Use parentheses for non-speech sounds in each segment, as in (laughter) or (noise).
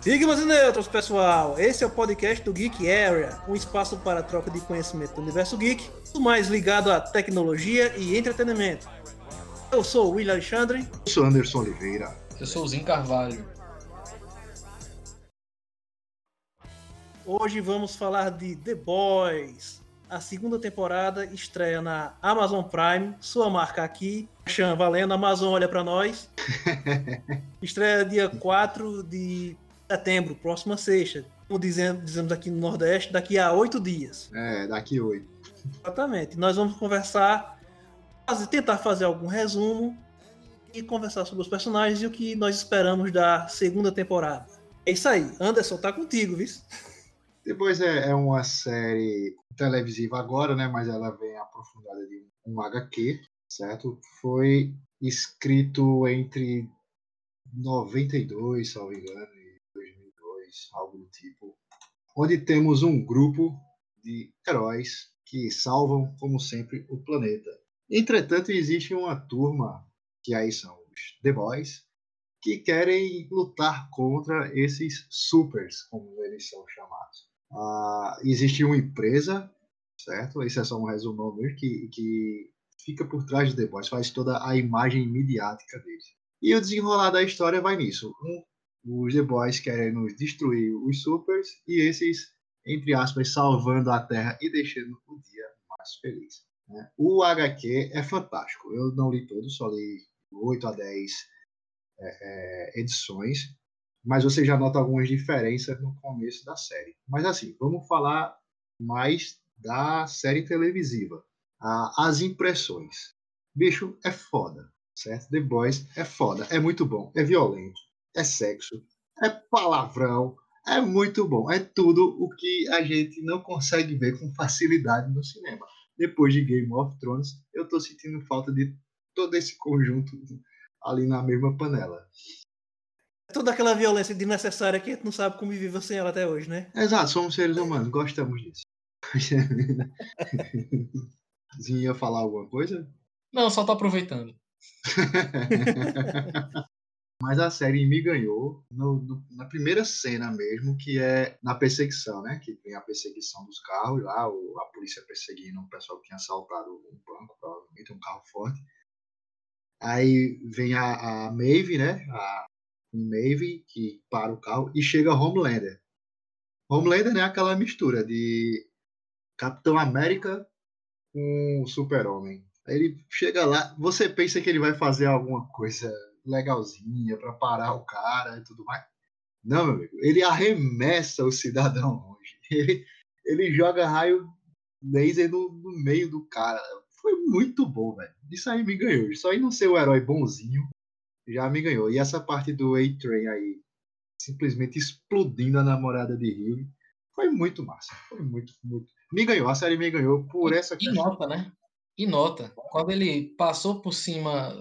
Sigmas e neutros, pessoal! Esse é o podcast do Geek Area, um espaço para troca de conhecimento do universo geek, tudo mais ligado à tecnologia e entretenimento. Eu sou o William Alexandre. Eu sou Anderson Oliveira. Eu sou o Zin Carvalho. Hoje vamos falar de The Boys. A segunda temporada estreia na Amazon Prime, sua marca aqui. Chan, valendo, Amazon olha para nós. (laughs) estreia dia 4 de setembro, próxima sexta. Como dizemos, dizemos aqui no Nordeste, daqui a oito dias. É, daqui a oito. Exatamente. Nós vamos conversar, fazer, tentar fazer algum resumo e conversar sobre os personagens e o que nós esperamos da segunda temporada. É isso aí. Anderson, tá contigo, viu? Depois é, é uma série televisiva agora, né? Mas ela vem aprofundada de um HQ, certo? Foi escrito entre 92, salvo engano, algo do tipo, onde temos um grupo de heróis que salvam, como sempre, o planeta. Entretanto, existe uma turma, que aí são os The Boys, que querem lutar contra esses supers, como eles são chamados. Ah, existe uma empresa, certo? Esse é só um resumo mesmo, que, que fica por trás de The Boys, faz toda a imagem midiática deles. E o desenrolar da história vai nisso. Um os The Boys querem nos destruir os Supers e esses, entre aspas, salvando a Terra e deixando o dia mais feliz. Né? O HQ é fantástico. Eu não li todo, só li 8 a 10 é, é, edições, mas você já nota algumas diferenças no começo da série. Mas assim, vamos falar mais da série televisiva. as impressões. Bicho, é foda, certo? The Boys é foda, é muito bom, é violento, é sexo, é palavrão, é muito bom. É tudo o que a gente não consegue ver com facilidade no cinema. Depois de Game of Thrones, eu estou sentindo falta de todo esse conjunto ali na mesma panela. Toda aquela violência desnecessária que a gente não sabe como viver sem ela até hoje, né? Exato, somos seres humanos, gostamos disso. (laughs) Zinho ia falar alguma coisa? Não, só tô aproveitando. (laughs) Mas a série me ganhou no, no, na primeira cena mesmo, que é na perseguição, né? Que tem a perseguição dos carros lá, o, a polícia perseguindo um pessoal que tinha assaltado um banco, provavelmente um carro forte. Aí vem a, a Maeve, né? A Maeve, que para o carro, e chega Homelander. Homelander é aquela mistura de Capitão América com Super-Homem. Aí ele chega lá, você pensa que ele vai fazer alguma coisa legalzinha para parar o cara e tudo mais. Não, meu amigo, ele arremessa o cidadão longe. (laughs) Ele, ele joga raio laser no, no meio do cara. Foi muito bom, velho. Isso aí me ganhou. Só em não ser o herói bonzinho já me ganhou. E essa parte do A-Train aí, simplesmente explodindo a namorada de Rio, foi muito massa. Foi muito, muito. Me ganhou. A série me ganhou por essa questão. E nota, né? E nota. Quando ele passou por cima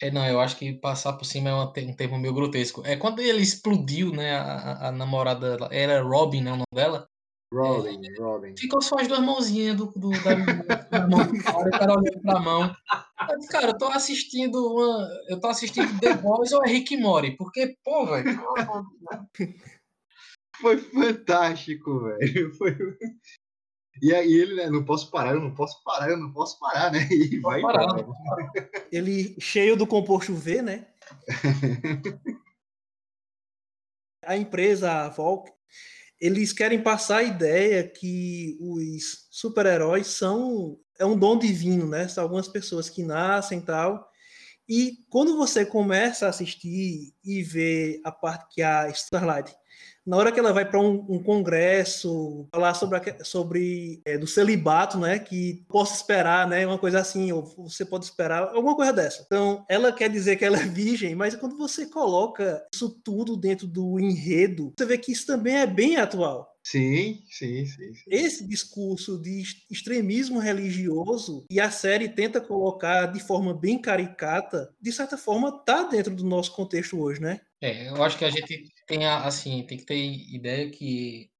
é, não, eu acho que passar por cima é um termo meio grotesco. É quando ele explodiu, né? A, a namorada dela, era Robin, né? O nome dela? Robin, é, Robin. Ficou só as duas mãozinhas do, do da, da (laughs) mão, o cara olhando pra mão. Mas, cara, eu tô assistindo uma. Eu tô assistindo The Boys ou é Rick Mori? Porque, pô, velho. (laughs) Foi fantástico, velho. Foi... E aí ele, né, não posso parar, eu não posso parar, eu não posso parar, né? E vai parar. Ele cheio do composto V, né? (laughs) a empresa, a Volk, eles querem passar a ideia que os super-heróis são é um dom divino, né? São algumas pessoas que nascem e tal. E quando você começa a assistir e ver a parte que a Starlight na hora que ela vai para um, um, congresso falar sobre, a, sobre é, do celibato, né, que posso esperar, né, uma coisa assim, ou você pode esperar alguma coisa dessa. Então, ela quer dizer que ela é virgem, mas quando você coloca isso tudo dentro do enredo, você vê que isso também é bem atual. Sim, sim, sim, sim, Esse discurso de extremismo religioso e a série tenta colocar de forma bem caricata, de certa forma tá dentro do nosso contexto hoje, né? É, eu acho que a gente tem assim, tem que ter ideia que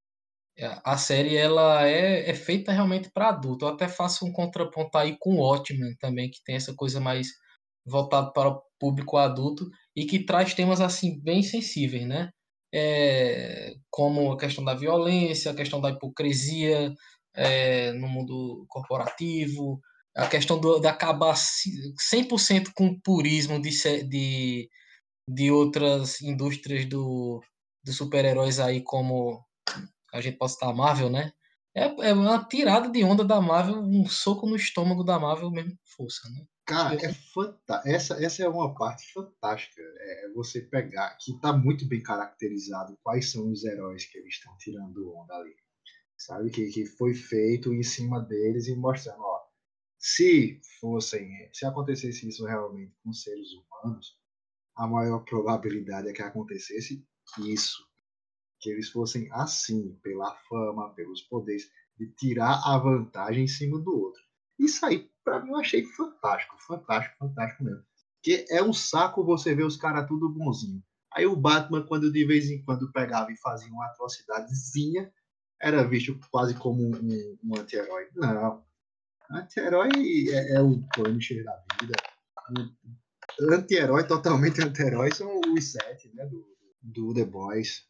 a série ela é, é feita realmente para adulto. Eu até faço um contraponto aí com o Watchmen também, que tem essa coisa mais voltado para o público adulto e que traz temas assim bem sensíveis, né? É, como a questão da violência, a questão da hipocrisia é, no mundo corporativo, a questão do, de acabar 100% com o purismo de, de, de outras indústrias do, dos super-heróis aí, como a gente pode citar a Marvel, né? É, é uma tirada de onda da Marvel, um soco no estômago da Marvel mesmo força, né? Cara, é fantástico. Essa, essa é uma parte fantástica. É você pegar, que está muito bem caracterizado quais são os heróis que eles estão tirando onda ali. Sabe? Que, que foi feito em cima deles e mostrando, ó, se fossem, se acontecesse isso realmente com seres humanos, a maior probabilidade é que acontecesse isso, que eles fossem assim, pela fama, pelos poderes, de tirar a vantagem em cima do outro. Isso aí, para mim, eu achei fantástico, fantástico, fantástico mesmo. Que é um saco você ver os caras tudo bonzinho. Aí o Batman, quando de vez em quando pegava e fazia uma atrocidadezinha, era visto quase como um, um anti-herói. Não. Anti-herói é, é, o Punisher da vida. Anti-herói, totalmente anti-herói, são os sete, né? Do, do The Boys.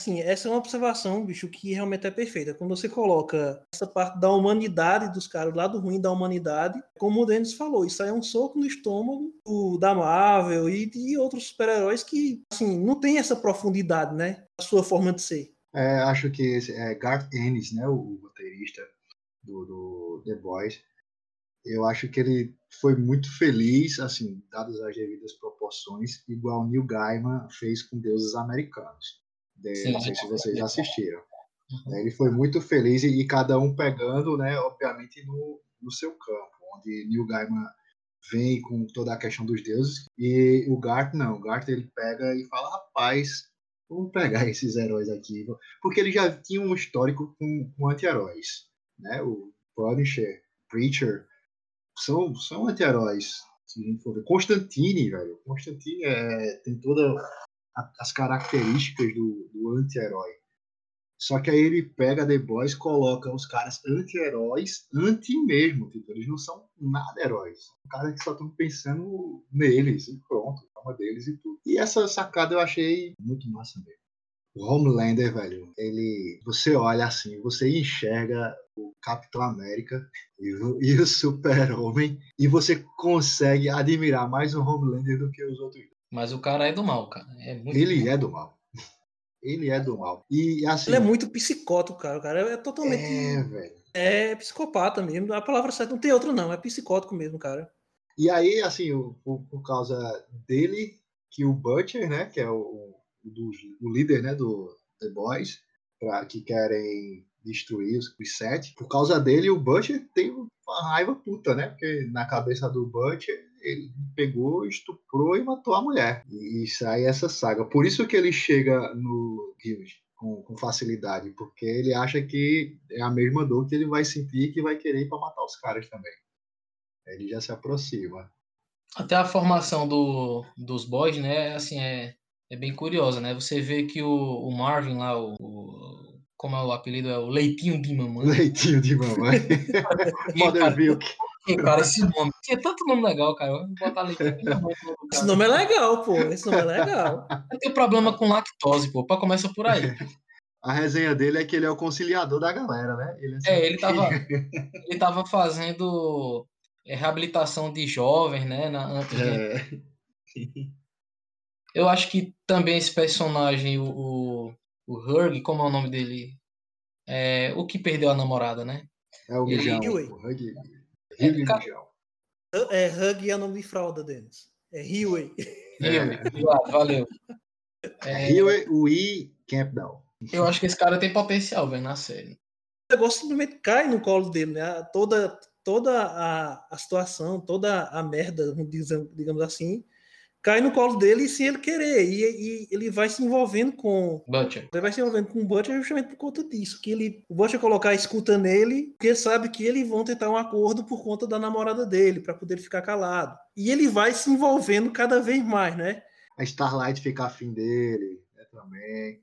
Sim, essa é uma observação, bicho, que realmente é perfeita. Quando você coloca essa parte da humanidade dos caras, o lado ruim da humanidade, como o Denis falou, isso aí é um soco no estômago do, da Marvel e de outros super-heróis que, assim, não tem essa profundidade, né? A sua forma de ser. É, acho que é Garth Ennis, né? O roteirista do, do The Boys. Eu acho que ele foi muito feliz, assim, dadas as devidas proporções, igual Neil Gaiman fez com Deuses Americanos. De, Sim, não sei se vocês já assistiram. Uhum. Ele foi muito feliz e, e, cada um pegando, né, obviamente, no, no seu campo, onde Neil Gaiman vem com toda a questão dos deuses e o Garth não, o Garth ele pega e fala, rapaz, vamos pegar (laughs) esses heróis aqui, porque ele já tinha um histórico com, com anti-heróis, né, o Punisher, Preacher, são, são anti-heróis. Constantine, velho, Constantine é, tem toda as características do, do anti-herói. Só que aí ele pega The Boys coloca os caras anti-heróis, anti mesmo, tipo, eles não são nada heróis. São caras que só estão pensando neles e pronto, calma deles e tudo. E essa sacada eu achei muito massa mesmo. O Homelander, velho, ele. Você olha assim, você enxerga o Capitão América e o, e o Super-Homem e você consegue admirar mais o Homelander do que os outros mas o cara é do mal, cara. É ele mal. é do mal. Ele é do mal. E assim. Ele é muito psicótico, cara. O cara é totalmente. É, velho. É psicopata mesmo. A palavra certa não tem outra, não. É psicótico mesmo, cara. E aí, assim, por, por causa dele, que o Butcher, né, que é o, do, o líder né, do The Boys, pra, que querem destruir os, os sete, por causa dele, o Butcher tem uma raiva puta, né? Porque na cabeça do Butcher ele pegou, estuprou e matou a mulher. E sai essa saga. Por isso que ele chega no Guild com, com, facilidade, porque ele acha que é a mesma dor que ele vai sentir que vai querer ir para matar os caras também. Ele já se aproxima. Até a formação do, dos boys, né, assim, é, é bem curiosa, né? Você vê que o, o Marvin lá, o, como é o apelido, é o Leitinho de Mamãe. Leitinho de Mamãe. (laughs) Mother Milk cara, esse nome. Tinha tanto nome legal, cara. Vou botar ali. Esse nome é legal, pô. Esse nome é legal. (laughs) Eu tenho problema com lactose, pô. Pra começar por aí. A resenha dele é que ele é o conciliador da galera, né? Ele é, é ele tava, (laughs) ele tava fazendo é, reabilitação de jovens, né? Na, antes é. de... Eu acho que também esse personagem, o, o, o Hurg, como é o nome dele? É, o que perdeu a namorada, né? É o Mijão. o Hurg. Rio é, é, Hug é o nome de fralda, Denis. É Huey. É. valeu. É, Huey, Wee, Campbell. Eu acho que esse cara tem potencial, velho, na série. O negócio simplesmente cai no colo dele, né? Toda, toda a, a situação, toda a merda, digamos assim, cai no colo dele sem ele querer. E, e, ele vai se envolvendo com. Butcher. Ele vai se envolvendo com o Butcher justamente por conta disso. Que ele, o Butcher colocar a escuta nele, porque sabe que eles vão tentar um acordo por conta da namorada dele, para poder ficar calado. E ele vai se envolvendo cada vez mais, né? A Starlight fica afim dele, né, também.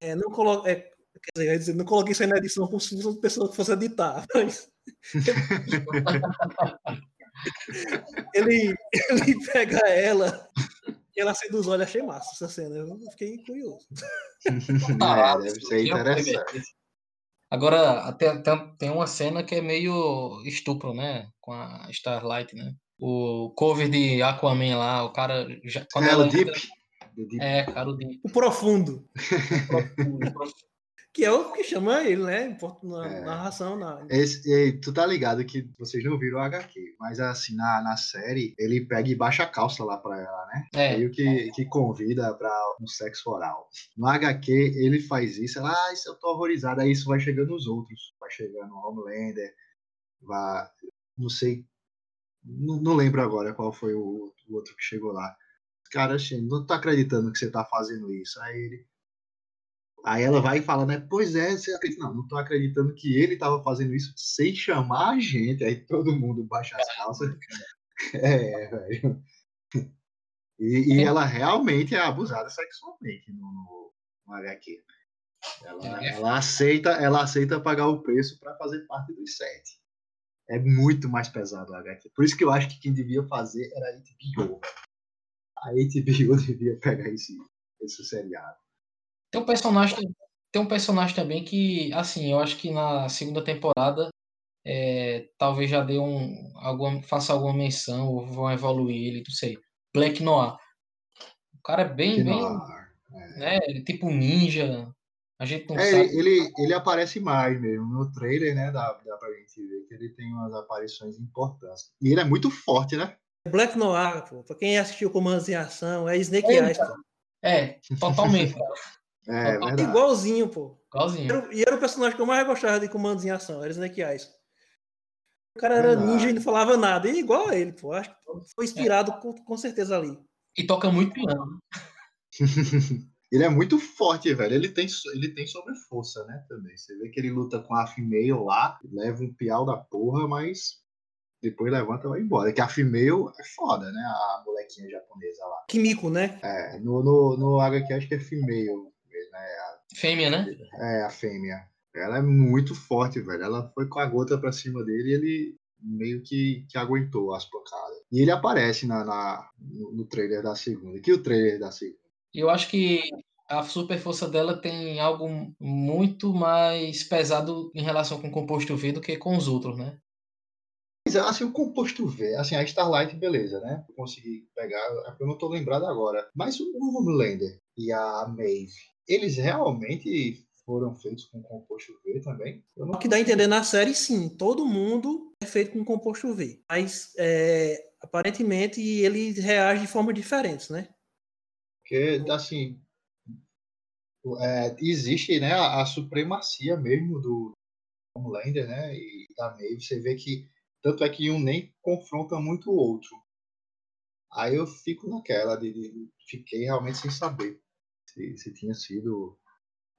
É, não coloca. É, quer dizer, não coloquei isso aí na edição como se fosse uma pessoa que fosse editar, mas. (laughs) ele, ele pega ela e ela acende os olhos. Achei massa essa cena. Eu fiquei curioso. (laughs) é, deve ser interessante. Agora, tem, tem uma cena que é meio estupro, né? Com a Starlight, né? O cover de Aquaman lá, o cara. Já, quando é, ela o Deep. Entra, é, cara, o Deep. O profundo. (laughs) o profundo, o profundo que é o que chama ele, né? Na é, narração. Na... Esse, tu tá ligado que vocês não viram o HQ, mas assim, na, na série, ele pega e baixa a calça lá pra ela, né? É. Meio que, que convida pra um sexo oral. No HQ, ele faz isso, ela, ah, isso eu tô horrorizado. Aí isso vai chegando nos outros. Vai chegando o Homelander, vai. Não sei. Não, não lembro agora qual foi o, o outro que chegou lá. Cara, assim, não tô acreditando que você tá fazendo isso. Aí ele Aí ela vai e fala, né? Pois é, você acredita? Não, não tô acreditando que ele tava fazendo isso sem chamar a gente. Aí todo mundo baixa as calças. (laughs) É, velho. E, e ela realmente é abusada sexualmente no, no, no HQ. Ela, ela, aceita, ela aceita pagar o preço para fazer parte dos sete. É muito mais pesado o HQ. Por isso que eu acho que quem devia fazer era a HBO. A HBO (laughs) devia pegar esse, esse seriado. Tem um personagem, tem um personagem também que, assim, eu acho que na segunda temporada é, talvez já dê um, alguma, faça alguma menção ou vão evoluir ele, não sei. Black Noir. O cara é bem, bem, é. né, tipo ninja. A gente não é, sabe. Ele, ele aparece mais mesmo no trailer, né? Dá, dá pra gente ver que ele tem umas aparições importantes. E ele é muito forte, né? Black Noir, pô, pra quem assistiu Comandos em Ação, é Snake Eyes, pô. É, totalmente, cara. (laughs) É. Igualzinho, pô. Igualzinho. E era o personagem que eu mais gostava de comandos em ação, era Snake Eyes. O cara era verdade. ninja e não falava nada. E igual a ele, pô. Acho que foi inspirado é. com, com certeza ali. E toca muito piano. (laughs) ele é muito forte, velho. Ele tem, ele tem sobre força, né? Também. Você vê que ele luta com a female lá, leva um piau da porra, mas depois levanta e vai embora. Que a female é foda, né? A molequinha japonesa lá. Kimiko, né? É, no, no, no HQ acho que é female né? A, fêmea, né? É, a fêmea. Ela é muito forte, velho. Ela foi com a gota pra cima dele e ele meio que, que aguentou as pancadas. E ele aparece na, na no, no, trailer da segunda. Que o trailer da segunda. Eu acho que a super força dela tem algo muito mais pesado em relação com o composto V do que com os outros, né? Mas assim, o composto V, assim, a Starlight, beleza, né? Eu consegui pegar, eu não tô lembrado agora. Mas o Homelander e a Maeve, eles realmente foram feitos com composto V também? O que dá a entender na série, sim. Todo mundo é feito com composto V. Mas, é, aparentemente, eles reagem de forma diferentes, né? Porque, assim, é, existe né, a, a, supremacia mesmo do Homelander né, e da Maeve. Você vê que, tanto é que um nem confronta muito o outro. Aí eu fico naquela de, de fiquei realmente sem saber se, se tinha sido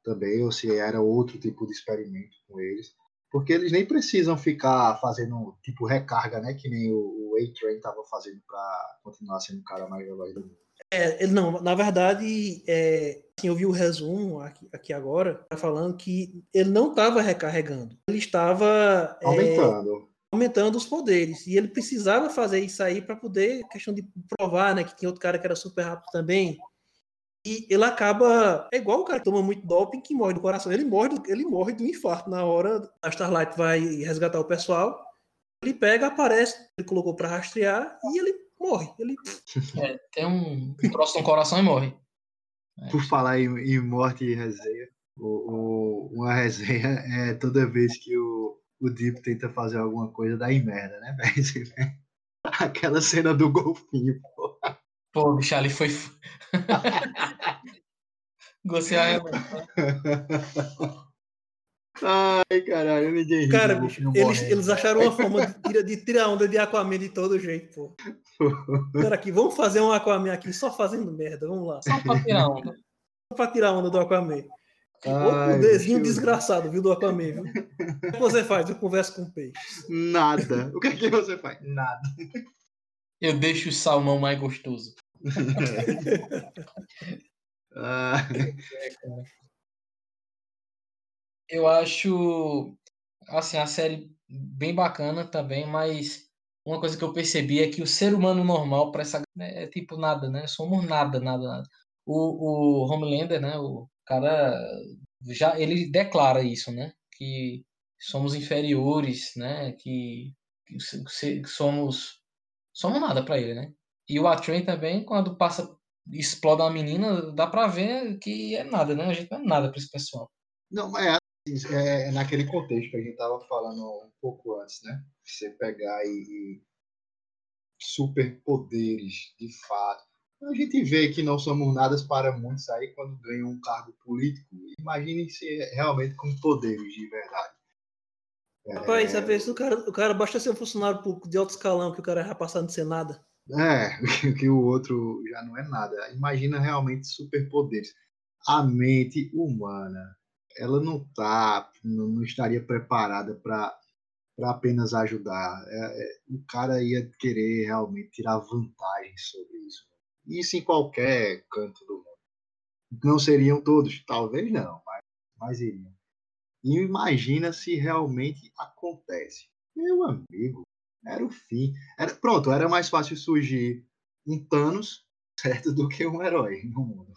também ou se era outro tipo de experimento com eles. Porque eles nem precisam ficar fazendo tipo recarga, né? Que nem o, o A-Train estava fazendo para continuar sendo o cara mais veloz do mundo. É, não, na verdade, é, assim, eu vi o resumo aqui, aqui agora, tá falando que ele não estava recarregando, ele estava é, aumentando. É, aumentando os poderes. E ele precisava fazer isso aí para poder, questão de provar, né, que tinha outro cara que era super rápido também. E ele acaba. É igual o cara que toma muito doping que morre do coração. Ele morre do, ele morre do infarto na hora. A Starlight vai resgatar o pessoal. Ele pega, aparece, ele colocou para rastrear e ele morre. Ele... (laughs) É, tem um, um troço no coração e morre. É. Por falar em, em, morte e resenha, o, o, uma resenha é toda vez que o, o Deep tenta fazer alguma coisa, dá em merda, né, velho? (laughs) Aquela cena do golfinho, pô. Pô, bicho, ali foi. (laughs) Gostei (laughs) Ai, caralho, ninguém Cara, bicho, eles, eles acharam uma forma de, (laughs) de tirar onda de Aquaman de todo jeito, pô. Cara, aqui, vamos fazer um Aquaman aqui só fazendo merda, vamos lá. Só pra tirar onda. Só pra tirar onda do Aquaman. Ai, o desenho bicho. desgraçado, viu, do Aquaman, viu? O que você faz? Eu converso com o peixe. Nada. O que é que você faz? Nada. Eu deixo o salmão mais gostoso. (laughs) ah. Eu acho assim a série bem bacana também, mas uma coisa que eu percebi é que o ser humano normal para essa né, é tipo nada, né? Somos nada, nada, nada. O, o Homelander, né? O cara já ele declara isso, né? Que somos inferiores, né? Que, que somos somos nada para ele, né? E o Atrain também, quando passa explode a menina, dá para ver que é nada, né? A gente não é nada para esse pessoal. Não, é, é, é naquele contexto que a gente tava falando um pouco antes, né? Você pegar e, e superpoderes, de fato. A gente vê que não somos nada para muitos aí quando ganham um cargo político. Imaginem se realmente com poderes de verdade. Rapaz, é... às vezes o cara, o cara basta ser um funcionário público de alto escalão que o cara já passando de ser nada. É, (laughs) que o outro já não é nada. Imagina realmente superpoderes. A mente humana, ela não tá, não, não estaria preparada para apenas ajudar. É, é, o cara ia querer realmente tirar vantagem sobre isso. Isso em qualquer canto do mundo. Não seriam todos, talvez não, mas, mas iriam. E imagina se realmente acontece. Meu amigo, era o fim. Era, pronto, era mais fácil surgir um Thanos, (laughs) certo, do que um herói no mundo.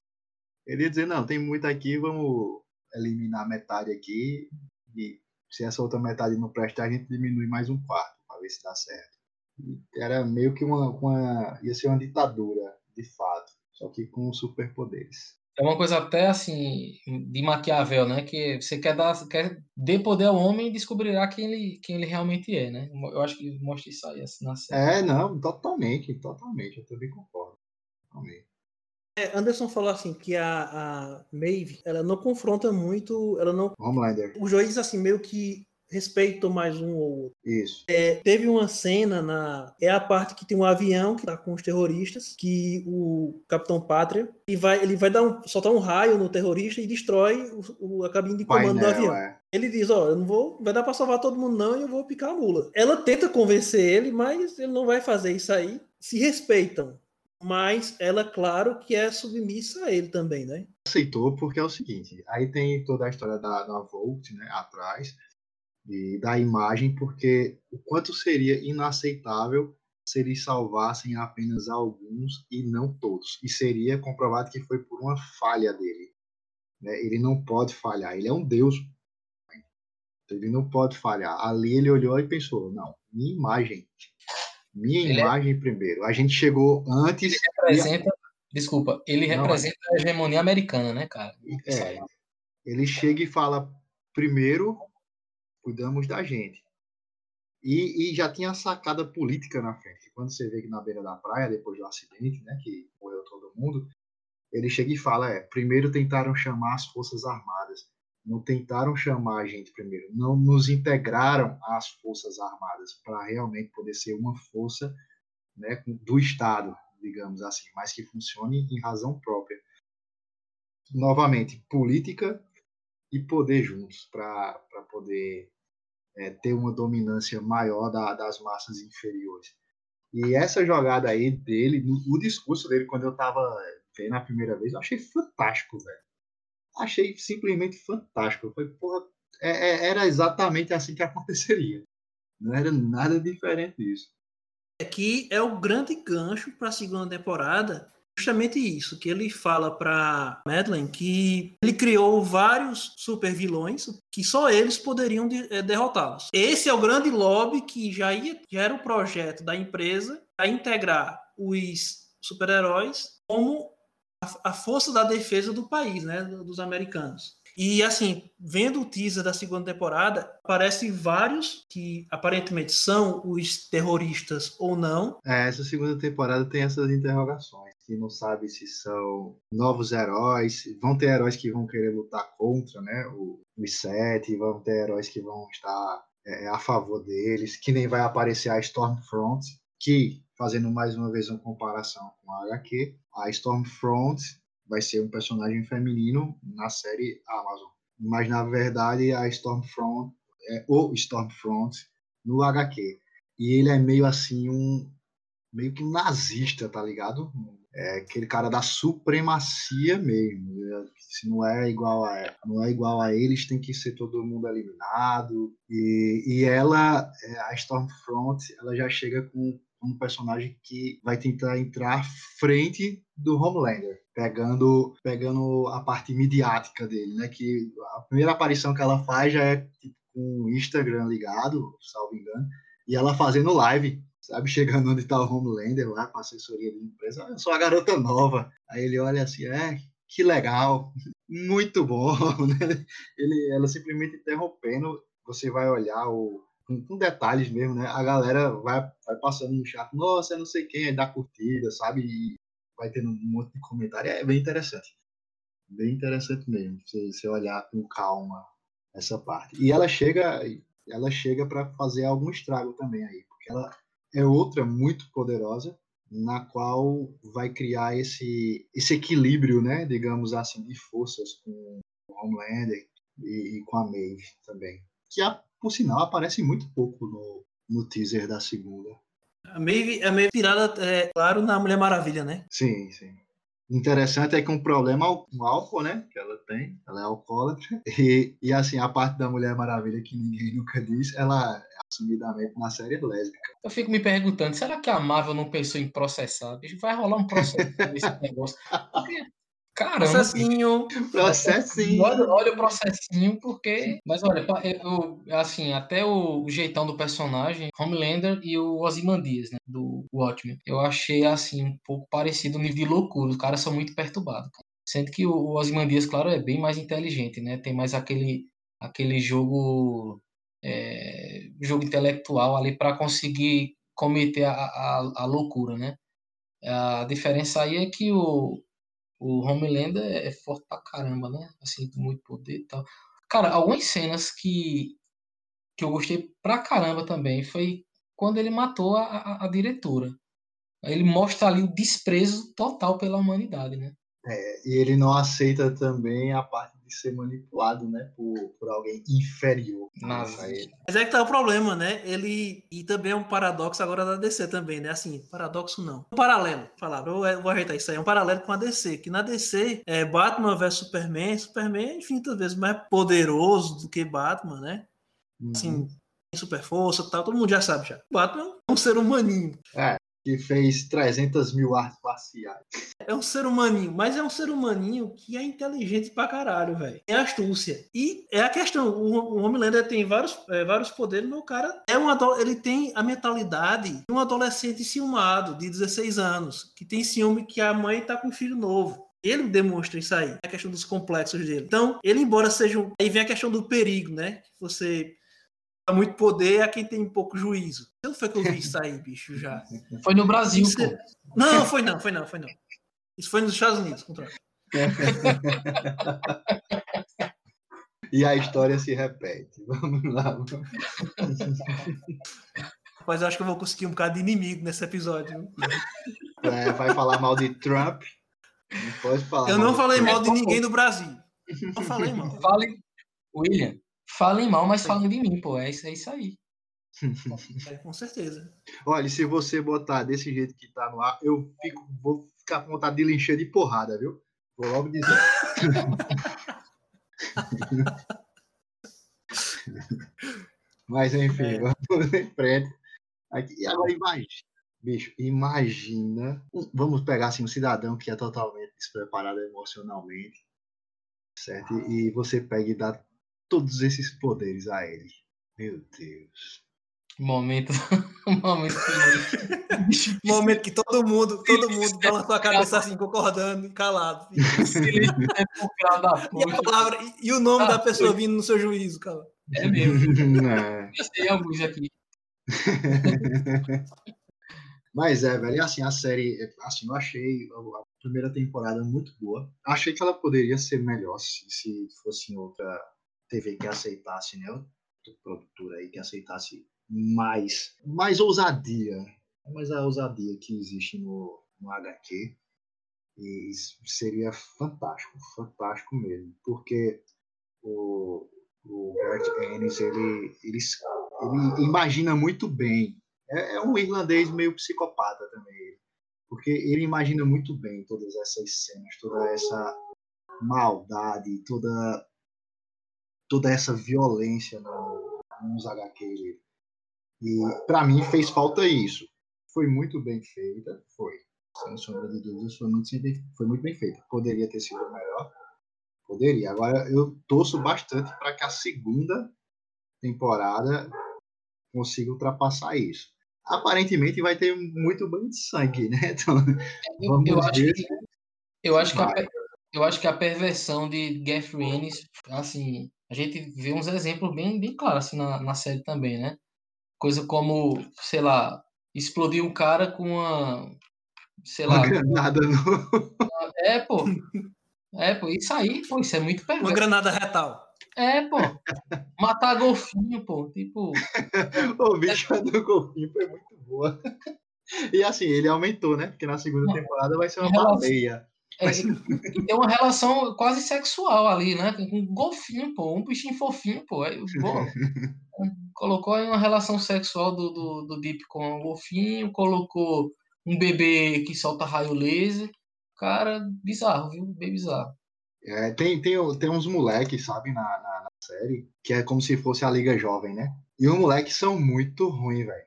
Ele ia dizer, não, tem muito aqui, vamos eliminar metade aqui, e se essa outra metade não prestar, a gente diminui mais um quarto, para ver se dá certo. E era meio que uma, uma. ia ser uma ditadura, de fato, só que com superpoderes. É uma coisa até assim de Maquiavel, né? Que você quer dar, quer dê poder ao homem e descobrirá quem ele, quem ele realmente é, né? Eu acho que mostra isso aí assim, na série. É, não, totalmente, totalmente. Eu também concordo. Totalmente. É, Anderson falou assim que a, a Maeve, ela não confronta muito, ela não. Homelander. O juiz assim meio que respeitam mais um ou outro. Isso. É, teve uma cena na. É a parte que tem um avião que tá com os terroristas, que o Capitão Pátria ele vai, ele vai dar um, soltar um raio no terrorista e destrói o, o a cabine de comando Painel, do avião. É. Ele diz, ó, oh, eu não vou, vai dar para salvar todo mundo não, e eu vou picar a mula. Ela tenta convencer ele, mas ele não vai fazer isso aí. Se respeitam, mas ela, claro, que é submissa a ele também, né? Aceitou porque é o seguinte, aí tem toda a história da, da Volt, né, atrás, e da imagem, porque o quanto seria inaceitável se eles salvassem apenas alguns e não todos. E seria comprovado que foi por uma falha dele. Né? Ele não pode falhar, ele é um deus. Ele não pode falhar. Ali ele olhou e pensou: não, minha imagem. Minha ele é imagem é... primeiro. A gente chegou antes. Ele representa. Desculpa, ele não, representa a hegemonia americana, né, cara? É, ele chega e fala: primeiro cuidamos da gente. E, e, já tinha sacada política na frente. Quando você vê que na beira da praia, depois do acidente, né, que morreu todo mundo, ele chega e fala: é, primeiro tentaram chamar as Forças Armadas, não tentaram chamar a gente primeiro, não nos integraram às Forças Armadas para realmente poder ser uma força né, do Estado, digamos assim, mas que funcione em razão própria. Novamente, política e poder juntos para poder é, ter uma dominância maior da, das massas inferiores. E essa jogada aí dele, o discurso dele, quando eu estava vendo a primeira vez, eu achei fantástico, velho. Achei simplesmente fantástico. Foi, porra, é, é, era exatamente assim que aconteceria. Não era nada diferente disso. Aqui é o grande gancho para a segunda temporada, justamente isso, que ele fala para Madeline que ele criou vários super vilões que só eles poderiam de, é, derrotá-los. Esse é o grande lobby que já, ia, já era o projeto da empresa a integrar os super-heróis como a, a, força da defesa do país, né, dos americanos. E assim, vendo o teaser da segunda temporada, aparecem vários que aparentemente são os terroristas ou não. É, essa segunda temporada tem essas interrogações, que não sabe se são novos heróis, vão ter heróis que vão querer lutar contra, né, o, os sete, vão ter heróis que vão estar é, a favor deles, que nem vai aparecer a Stormfront, que, fazendo mais uma vez uma comparação com a HQ, a Stormfront vai ser um personagem feminino na série Amazon. Mas na verdade a Stormfront é o Stormfront no HQ. E ele é meio assim um meio que um nazista, tá ligado? é aquele cara da supremacia mesmo. Se não é igual a não é igual a eles, tem que ser todo mundo eliminado. E, e ela, é, a Stormfront, ela já chega com um personagem que vai tentar entrar à frente do Homelander, pegando pegando a parte midiática dele, né? Que a primeira aparição que ela faz já é tipo, com o Instagram ligado, salvo engano, e ela fazendo live sabe? (laughs) Chegando onde tá o Homelander lá com a assessoria da empresa, eu sou a garota nova. Aí ele olha assim, é, que legal, (laughs) muito bom, (laughs) né? Ele, ela simplesmente interrompendo, você vai olhar o, com, com, detalhes mesmo, né? A galera vai, vai passando no chat, nossa, não sei quem da curtida, sabe? E vai tendo um monte de comentário, é bem interessante. Bem interessante mesmo, você, você olhar com calma essa parte. E ela chega, ela chega para fazer algum estrago também aí, porque ela é outra muito poderosa, na qual vai criar esse, esse equilíbrio, né, digamos assim, de forças com o Homelander e, e com a Maeve também. Que, a, por sinal, aparece muito pouco no, no teaser da segunda. A Maeve, a Maeve tirada, é, claro, na Mulher Maravilha, né? Sim, sim. Interessante é que um problema com álcool, né? Que ela tem, ela é alcoólatra. E, e assim, a parte da Mulher Maravilha que ninguém nunca diz, ela é assumidamente na série lésbica. Eu fico me perguntando, será que a Marvel não pensou em processar? Vai rolar um processo nesse (laughs) negócio. Porque Caramba. Processinho. Processinho. Olha, olha, o processinho, porque. Mas olha, eu, assim, até o jeitão do personagem, Homelander e o Ozymandias, né? Do Watchmen. Eu achei, assim, um pouco parecido no nível loucura. Os caras são muito perturbados. Cara. Sendo que o Ozymandias, claro, é bem mais inteligente, né? Tem mais aquele, aquele jogo. É, jogo intelectual ali para conseguir cometer a, a, a loucura, né? A diferença aí é que o, o Homelander é, é forte pra caramba, né? Assim, com muito poder e tal. Cara, algumas cenas que, que eu gostei pra caramba também foi quando ele matou a, a, a diretora. Ele mostra ali o desprezo total pela humanidade, né? É, e ele não aceita também a parte de ser manipulado, né, por, por alguém inferior Nossa. a ele. Mas é que tá o problema, né? Ele e também é um paradoxo agora da DC também, né? Assim, paradoxo não. Um paralelo, falar, eu vou ajeitar isso aí, é um paralelo com a DC, que na DC é Batman vs Superman, Superman é infinitas vezes mais poderoso do que Batman, né? Assim, Uhum. super força e tal, todo mundo já sabe já. Batman é um ser humaninho. Que fez 300 mil artes marciais. É um ser humaninho, mas é um ser humaninho que é inteligente pra caralho, velho. Tem astúcia. E é a questão, o, Homelander tem vários, é, vários poderes, mas o cara é um ele tem a mentalidade de um adolescente ciumado, de 16 anos, que tem ciúme que a mãe tá com um filho novo. Ele demonstra isso aí, a questão dos complexos dele. Então, ele, embora seja. um- Aí vem a questão do perigo, né? Que você muito poder a quem tem pouco juízo. Não foi que eu vi isso aí, bicho, já. Foi no Brasil, Isso pô. é- Não, foi não, foi não, foi não. Isso foi nos Estados Unidos, contrário. E a história se repete. Vamos lá. Mas eu acho que eu vou conseguir um bocado de inimigo nesse episódio. É, vai falar mal de Trump. Não pode falar. Eu não de falei mal de ninguém do Brasil. Não falei mal. Fale, William, falem mal, mas falem de mim, pô. É isso, é isso aí. É, com certeza. Olha, se você botar desse jeito que tá no ar, eu fico, vou ficar com vontade de linchar de porrada, viu? Vou logo dizer. (laughs) Mas enfim, É. vamos em frente. Aqui, e agora imagina, bicho, imagina. Vamos pegar assim um cidadão que é totalmente despreparado emocionalmente, certo? E você pega e dá todos esses poderes a ele. Meu Deus. Momento. (laughs) momento que. Momento que todo mundo, todo mundo balançou a cabeça assim, concordando, calado. E a palavra, e, e o nome Ah, da pessoa foi. vindo no seu juízo, cara. É mesmo. (laughs) É. Eu sei alguns aqui. (laughs) Mas é, velho, e assim, a série, assim, eu achei a primeira temporada muito boa. Achei que ela poderia ser melhor se, se fosse em outra TV que aceitasse, né? Produtora aí que aceitasse mais, mais ousadia. Mais a ousadia que existe no, no HQ. E seria fantástico, fantástico mesmo. Porque o, o Bert Ennis, ele, ele, ele imagina muito bem é, é um irlandês meio psicopata também. Porque ele imagina muito bem todas essas cenas, toda essa maldade, toda, toda essa violência no, nos HQ. E para mim fez falta isso. Foi muito bem feita, foi. Sem sombra de dúvidas, foi muito, foi muito bem feita. Poderia ter sido melhor, poderia. Agora eu torço bastante para que a segunda temporada consiga ultrapassar isso. Aparentemente vai ter muito banho de sangue, né? (laughs) Então, eu, eu acho que, eu acho que a, eu acho que a perversão de Geoffrey Ennis, assim, a gente vê uns exemplos bem, bem claros assim, na, na série também, né? Coisa como, sei lá, explodir um cara com uma, sei lá... Uma granada no... (laughs) É, pô. É, pô, isso aí, pô, isso é muito perverso. Uma granada retal. É, pô. Matar golfinho, pô. Tipo. (laughs) o bicho do golfinho foi muito boa. (laughs) E assim, ele aumentou, né? Porque na segunda temporada vai ser uma relação... baleia. É, tem uma relação quase sexual ali, né? Com um golfinho, pô, um bichinho fofinho, pô. Aí, pô (laughs) colocou aí uma relação sexual do, do, do Deep com o golfinho, colocou um bebê que solta raio laser. Cara, bizarro, viu? Bem bizarro. É, tem, tem, tem uns moleques, sabe, na, na, na, série, que é como se fosse a Liga Jovem, né? E os moleques são muito ruins, velho.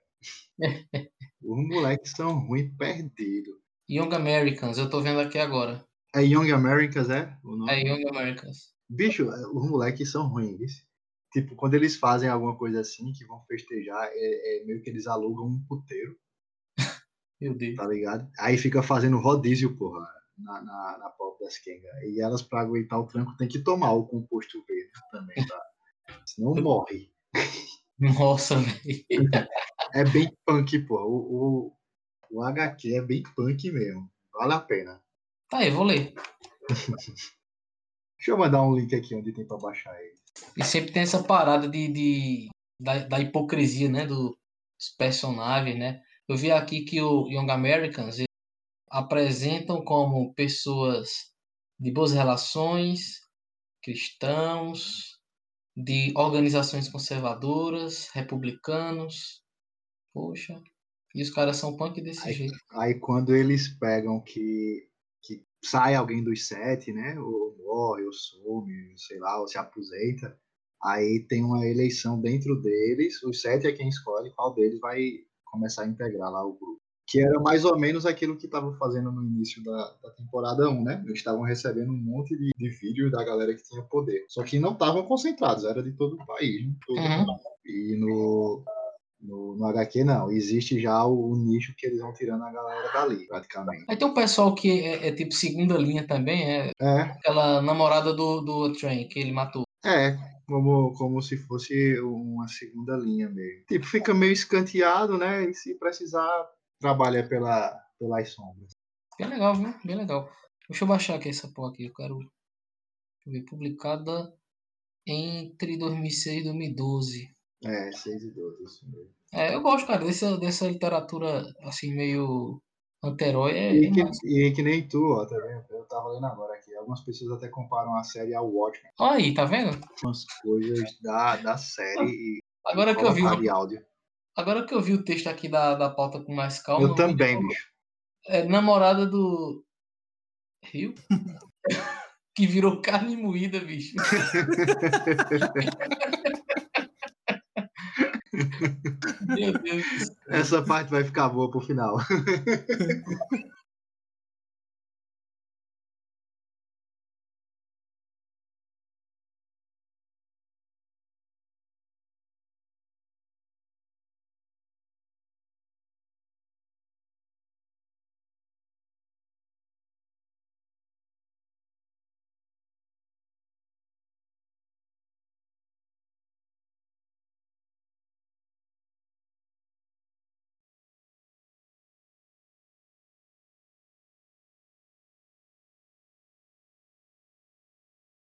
(laughs) os moleques são ruins perdidos. Young Americans, eu tô vendo aqui agora. É Young Americans, é? É Young Americans. Bicho, os moleques são ruins. Tipo, quando eles fazem alguma coisa assim, que vão festejar, é, é meio que eles alugam um puteiro. (laughs) Meu Deus. Tá ligado? Aí fica fazendo rodízio, porra, na, na, na pop das Kenga. E elas, pra aguentar o tranco, tem que tomar o composto verde também, tá? Senão morre. (laughs) Nossa, velho. É bem punk, porra. O, o, o HQ é bem punk mesmo. Vale a pena. Tá aí, vou ler. Deixa eu mandar um link aqui onde tem pra baixar ele. E sempre tem essa parada de, de da, da, hipocrisia, né? Dos personagens, né? Eu vi aqui que o Young Americans apresentam como pessoas de boas relações, cristãos, de organizações conservadoras, republicanos. Poxa, e os caras são punk desse aí, jeito. Aí quando eles pegam que, que sai alguém dos sete, né? Ou morre, ou some, sei lá, ou se aposenta, aí tem uma eleição dentro deles, os sete é quem escolhe qual deles vai começar a integrar lá o grupo. Que era mais ou menos aquilo que estavam fazendo no início da, da, temporada 1, né? Eles estavam recebendo um monte de, de vídeos da galera que tinha poder. Só que não estavam concentrados, era de todo o país. Né? Todo uhum. E no, no, no, HQ, não. Existe já o, o, nicho que eles vão tirando a galera dali, praticamente. Aí tem um pessoal que é, é, tipo segunda linha também, é, é. aquela namorada do, do Train que ele matou. É, como, como se fosse uma segunda linha mesmo. Tipo, fica meio escanteado, né? E se precisar, trabalha pela, pelas sombras. Bem legal, viu? Bem legal. Deixa eu baixar aqui essa porra aqui. Eu quero ver. Publicada entre 2006 e 2012. É, 6 e 12, isso mesmo. É, eu gosto, cara, dessa, dessa literatura assim, meio anti-herói. É, e, que, e que nem tu, ó, tá vendo? Eu tava lendo agora aqui. Algumas pessoas até comparam a série ao Watchmen. Olha aí, tá vendo? Umas coisas da, da série agora que eu vi de áudio. Agora que eu vi o texto aqui da, da pauta com mais calma. Eu também, bicho. É namorada do. Rio? (laughs) que virou carne moída, bicho. (laughs) Meu Deus. Essa parte vai ficar boa pro final. (laughs)